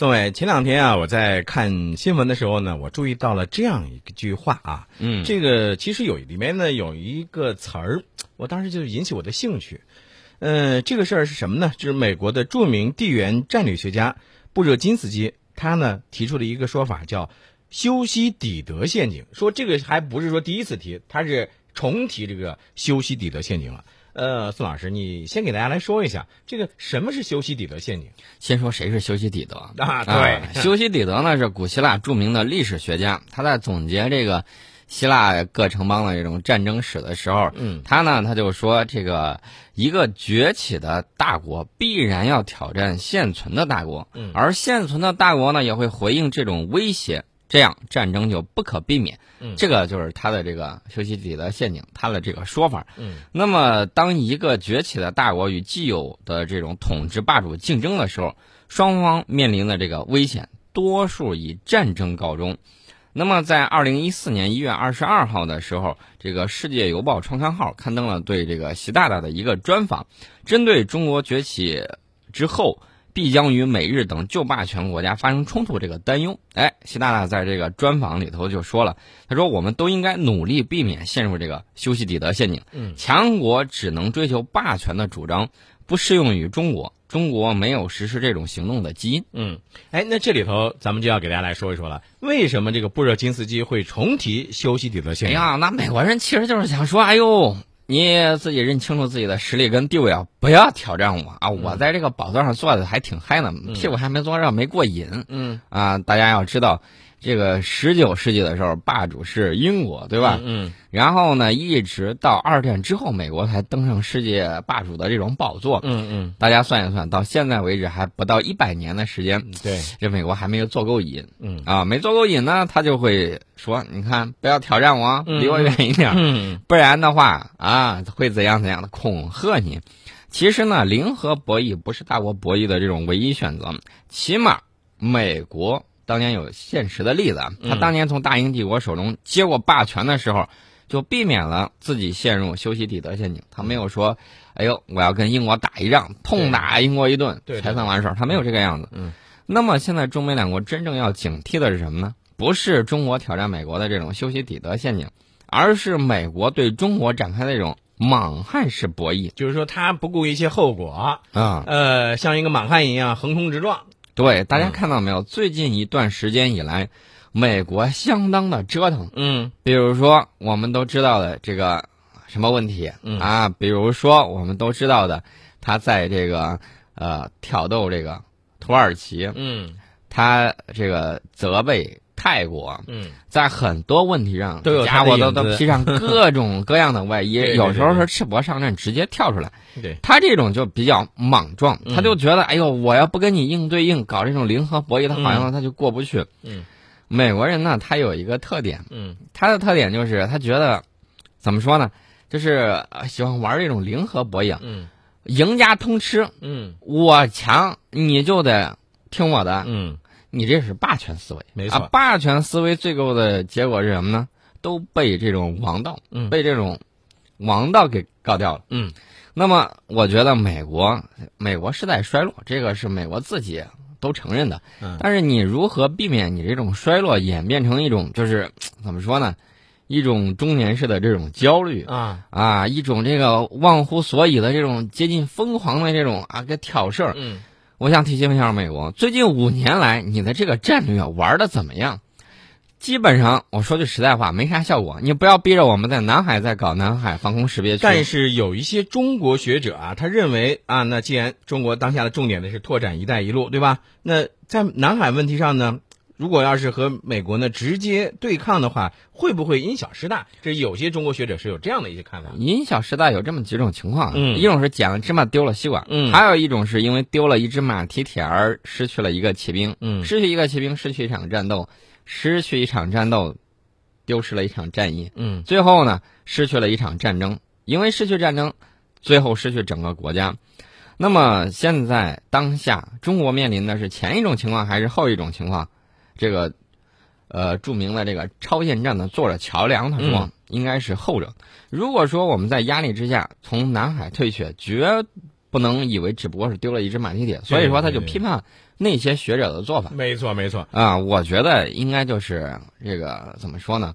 宋伟，前两天啊，我在看新闻的时候呢，我注意到了这样一句话啊，嗯，这个其实有里面呢有一个词儿，我当时就引起我的兴趣。呃，这个事儿是什么呢？就是美国的著名地缘战略学家布热津斯基，他呢提出了一个说法叫“修昔底德陷阱”，说这个还不是说第一次提，他是重提这个“修昔底德陷阱”了。呃，宋老师，你先给大家来说一下，这个什么是修昔底德陷阱先说谁是修昔底德啊？对，修昔底德呢是古希腊著名的历史学家，他在总结这个希腊各城邦的这种战争史的时候，嗯，他呢他就说，这个一个崛起的大国必然要挑战现存的大国，嗯，而现存的大国呢也会回应这种威胁。这样战争就不可避免，嗯，这个就是他的这个修昔底德陷阱，他的这个说法，嗯，那么当一个崛起的大国与既有的这种统治霸主竞争的时候，双方面临的这个危险，多数以战争告终。那么在二零一四年一月二十二号的时候，这个《世界邮报》创刊号刊登了对这个习大大的一个专访，针对中国崛起之后。必将与美日等旧霸权国家发生冲突，这个担忧，哎，习大大在这个专访里头就说了，他说我们都应该努力避免陷入这个修昔底德陷阱。嗯，强国只能追求霸权的主张，不适用于中国，中国没有实施这种行动的基因。嗯，哎，那这里头咱们就要给大家来说一说了，为什么这个布热津斯基会重提修昔底德陷阱？哎呀，那美国人其实就是想说，哎呦。你自己认清楚自己的实力跟地位啊，不要挑战我啊！我在这个宝座上坐的还挺嗨呢，屁股还没坐热，没过瘾。嗯啊，大家要知道，这个十九世纪的时候，霸主是英国，对吧？嗯。然后呢，一直到二战之后，美国才登上世界霸主的这种宝座。嗯嗯。大家算一算，到现在为止还不到一百年的时间。对。这美国还没有做够瘾。嗯。啊，没做够瘾呢，他就会说：“你看，不要挑战我，离我远一点。”嗯。不然的话啊，会怎样怎样的恐吓你。其实呢，零和博弈不是大国博弈的这种唯一选择。起码，美国当年有现实的例子啊，他当年从大英帝国手中接过霸权的时候。就避免了自己陷入修昔底德陷阱。他没有说：“哎呦，我要跟英国打一仗，痛打英国一顿才算完事儿。”他没有这个样子。嗯。那么现在中美两国真正要警惕的是什么呢？不是中国挑战美国的这种修昔底德陷阱，而是美国对中国展开的这种莽汉式博弈。就是说，他不顾一切后果啊，呃，像一个莽汉一样横冲直撞。对，大家看到没有？最近一段时间以来。美国相当的折腾，嗯，比如说我们都知道的这个什么问题啊？比如说我们都知道的，他在这个呃挑逗这个土耳其，嗯，他这个责备泰国，嗯，在很多问题上都有家伙都都披上 各种各样的外衣，有时候是赤膊上阵，直接跳出来。对。他这种就比较莽撞，他就觉得哎呦，我要不跟你硬对硬，搞这种零和博弈，他好像他就过不去。嗯。美国人呢，他有一个特点，嗯，他的特点就是他觉得，怎么说呢，就是喜欢玩这种零和博弈，嗯，赢家通吃，嗯，我强你就得听我的，嗯，你这是霸权思维，没错，霸权思维最后的结果是什么呢？都被这种王道，嗯，被这种王道给搞掉了，嗯，那么我觉得美国，美国是在衰落，这个是美国自己。都承认的，但是你如何避免你这种衰落演变成一种就是怎么说呢？一种中年式的这种焦虑啊啊，一种这个忘乎所以的这种接近疯狂的这种啊个挑事儿。嗯，我想提醒一下美国，最近五年来你的这个战略玩的怎么样？基本上，我说句实在话，没啥效果。你不要逼着我们在南海在搞南海防空识别区。但是有一些中国学者啊，他认为啊，那既然中国当下的重点的是拓展“一带一路”，对吧？那在南海问题上呢，如果要是和美国呢直接对抗的话，会不会因小失大？这有些中国学者是有这样的一些看法。因小失大有这么几种情况，嗯，一种是捡了芝麻丢了西瓜，嗯，还有一种是因为丢了一只马蹄铁而失去了一个骑兵，嗯，失去一个骑兵，失去一场战斗。失去一场战斗，丢失了一场战役，嗯，最后呢，失去了一场战争，因为失去战争，最后失去整个国家。那么现在当下，中国面临的是前一种情况还是后一种情况？这个，呃，著名的这个超限战的作者乔梁他说，应该是后者。如果说我们在压力之下从南海退却，绝不能以为只不过是丢了一只马蹄铁，所以说他就批判那些学者的做法。没错，没错啊，我觉得应该就是这个怎么说呢？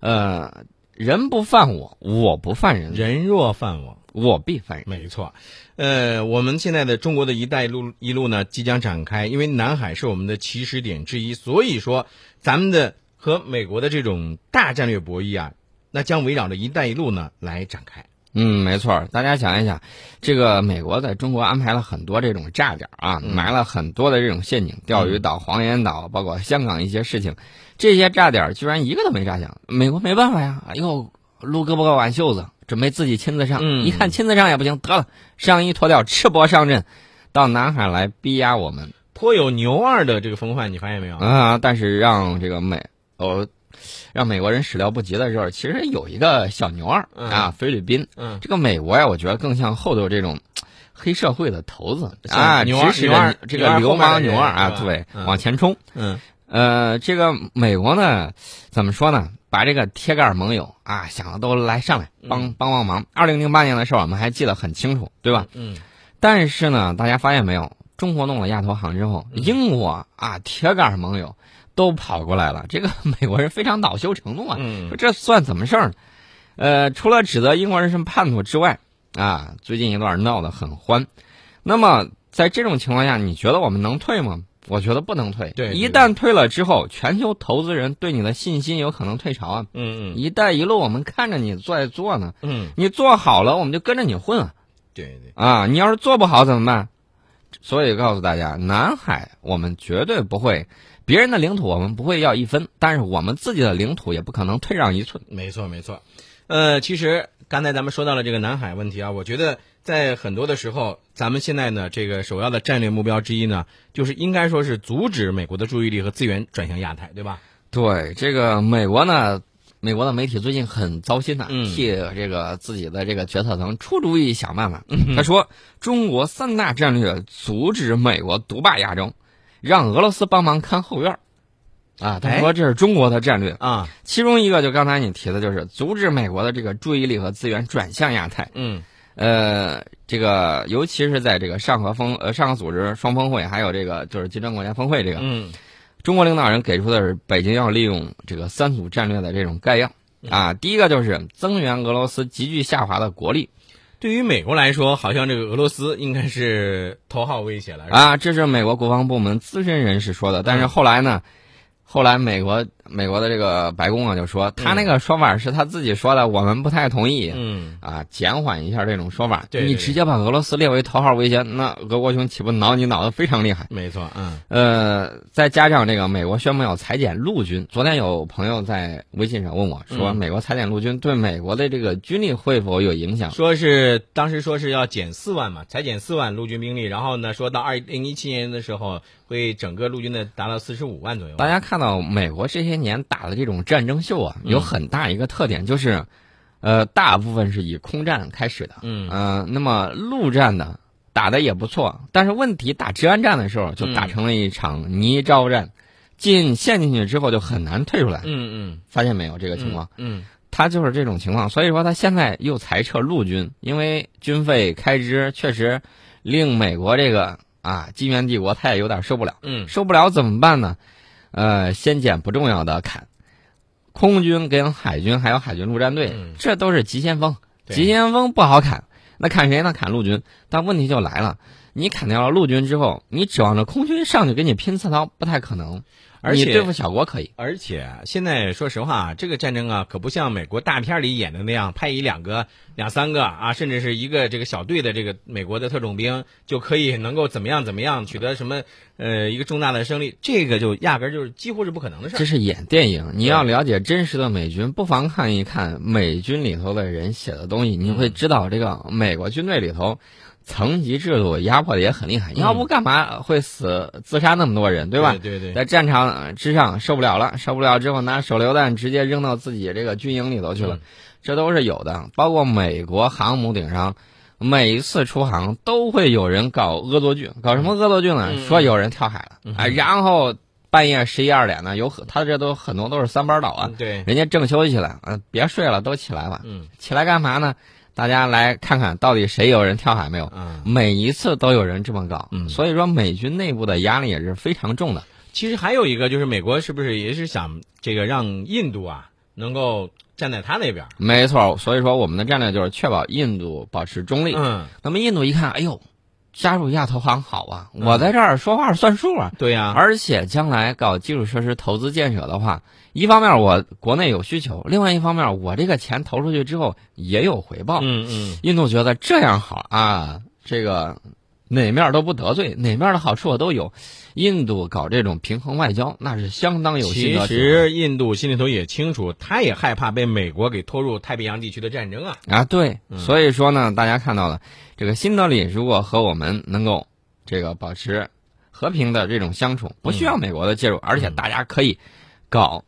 呃，人不犯我，我不犯人，人若犯我，我必反人。没错，呃，我们现在的中国的一带一路一路呢即将展开，因为南海是我们的起始点之一，所以说咱们的和美国的这种大战略博弈啊，那将围绕着一带一路呢来展开。嗯，没错，大家想一想，这个美国在中国安排了很多这种炸点啊，埋了很多的这种陷阱，钓鱼岛、黄岩岛，包括香港一些事情，这些炸点居然一个都没炸响，美国没办法呀，又撸胳膊挽袖子，准备自己亲自上，一看亲自上也不行，得了，上衣脱掉，赤膊上阵，到南海来逼压我们，颇有牛二的这个风范，你发现没有啊？但是让这个美哦。让美国人始料不及的时候，其实有一个小牛二啊，菲律宾。嗯，这个美国呀，我觉得更像后头这种黑社会的头子啊，牛二牛二这个流氓牛二啊，对，往前冲。嗯，呃，这个美国呢，怎么说呢？把这个铁杆盟友啊，想的都来上来帮帮帮忙。二零零八年的事儿，我们还记得很清楚，对吧？嗯。但是呢，大家发现没有？中国弄了亚投行之后，英国啊，铁杆盟友。都跑过来了，这个美国人非常恼羞成怒啊！说这算怎么事儿？呃，除了指责英国人是叛徒之外，啊，最近一段闹得很欢。那么在这种情况下，你觉得我们能退吗？我觉得不能退。对，一旦退了之后，全球投资人对你的信心有可能退潮啊。嗯嗯。一带一路，我们看着你在做呢。嗯。你做好了，我们就跟着你混啊。对对。啊，你要是做不好怎么办？所以告诉大家，南海我们绝对不会。别人的领土我们不会要一分，但是我们自己的领土也不可能退让一寸。没错，没错。呃，其实刚才咱们说到了这个南海问题啊，我觉得在很多的时候，咱们现在呢，这个首要的战略目标之一呢，就是应该说是阻止美国的注意力和资源转向亚太，对吧？对，这个美国呢，美国的媒体最近很糟心呐，嗯、替这个自己的这个决策层出主意想办法。他说，中国三大战略阻止美国独霸亚洲。让俄罗斯帮忙看后院啊！他说这是中国的战略啊。其中一个就刚才你提的，就是阻止美国的这个注意力和资源转向亚太。嗯，呃，这个尤其是在这个上合峰呃上合组织双峰会，还有这个就是金砖国家峰会这个，嗯，中国领导人给出的是北京要利用这个三组战略的这种概要啊。第一个就是增援俄罗斯急剧下滑的国力。对于美国来说，好像这个俄罗斯应该是头号威胁了啊！这是美国国防部门资深人士说的，但是后来呢？后来美国美国的这个白宫啊就说，他那个说法是他自己说的，我们不太同意。嗯啊，减缓一下这种说法。对，你直接把俄罗斯列为头号威胁，那俄国兄岂不挠你脑的非常厉害？没错，嗯。呃，再加上这个美国宣布要裁减陆军，昨天有朋友在微信上问我说，美国裁减陆军对美国的这个军力会否有影响？说是当时说是要减四万嘛，裁减四万陆军兵力，然后呢，说到二零一七年的时候。会整个陆军的达到四十五万左右。大家看到美国这些年打的这种战争秀啊，有很大一个特点就是，呃，大部分是以空战开始的。嗯。呃，那么陆战呢打的也不错，但是问题打治安战的时候就打成了一场泥沼战，进陷进去之后就很难退出来。嗯嗯。发现没有这个情况？嗯。他就是这种情况，所以说他现在又裁撤陆军，因为军费开支确实令美国这个。啊，金元帝国他也有点受不了，嗯，受不了怎么办呢？呃，先捡不重要的砍，空军跟海军还有海军陆战队，这都是急先锋，急先锋不好砍，那砍谁呢？砍陆军。但问题就来了，你砍掉了陆军之后，你指望着空军上去给你拼刺刀，不太可能。而且对付小国可以，而且现在说实话，这个战争啊，可不像美国大片里演的那样，派一两个、两三个啊，甚至是一个这个小队的这个美国的特种兵就可以能够怎么样怎么样取得什么呃一个重大的胜利，这个就压根儿就是几乎是不可能的事儿。这是演电影，你要了解真实的美军，不妨看一看美军里头的人写的东西，你会知道这个美国军队里头。层级制度压迫的也很厉害，要不干嘛会死自杀那么多人，对吧？对对，在战场之上受不了了，受不了之后拿手榴弹直接扔到自己这个军营里头去了，这都是有的。包括美国航母顶上，每一次出航都会有人搞恶作剧，搞什么恶作剧呢？说有人跳海了，哎，然后半夜十一二点呢，有很他这都很多都是三班倒啊，对，人家正休息了，嗯，别睡了，都起来吧，嗯，起来干嘛呢？大家来看看到底谁有人跳海没有？嗯，每一次都有人这么搞，嗯所以说美军内部的压力也是非常重的。其实还有一个就是美国是不是也是想这个让印度啊能够站在他那边？没错，所以说我们的战略就是确保印度保持中立。嗯，那么印度一看，哎呦，加入亚投行好啊，我在这儿说话算数啊。对呀、而且将来搞基础设施投资建设的话，一方面我国内有需求，另外一方面我这个钱投出去之后也有回报。嗯嗯，印度觉得这样好啊，这个哪面都不得罪，哪面的好处我都有。印度搞这种平衡外交，那是相当有心其得体会实印度心里头也清楚，他也害怕被美国给拖入太平洋地区的战争啊。啊，对，嗯所以说呢，大家看到了这个新德里如果和我们能够这个保持和平的这种相处，不需要美国的介入，而且大家可以搞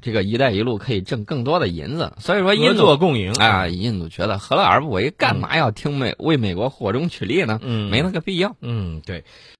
这个“一带一路”，可以挣更多的银子。所以说，合印度作共赢啊，，印度觉得何乐而不为？干嘛要听美为美国火中取栗呢？嗯，没那个必要。嗯，对。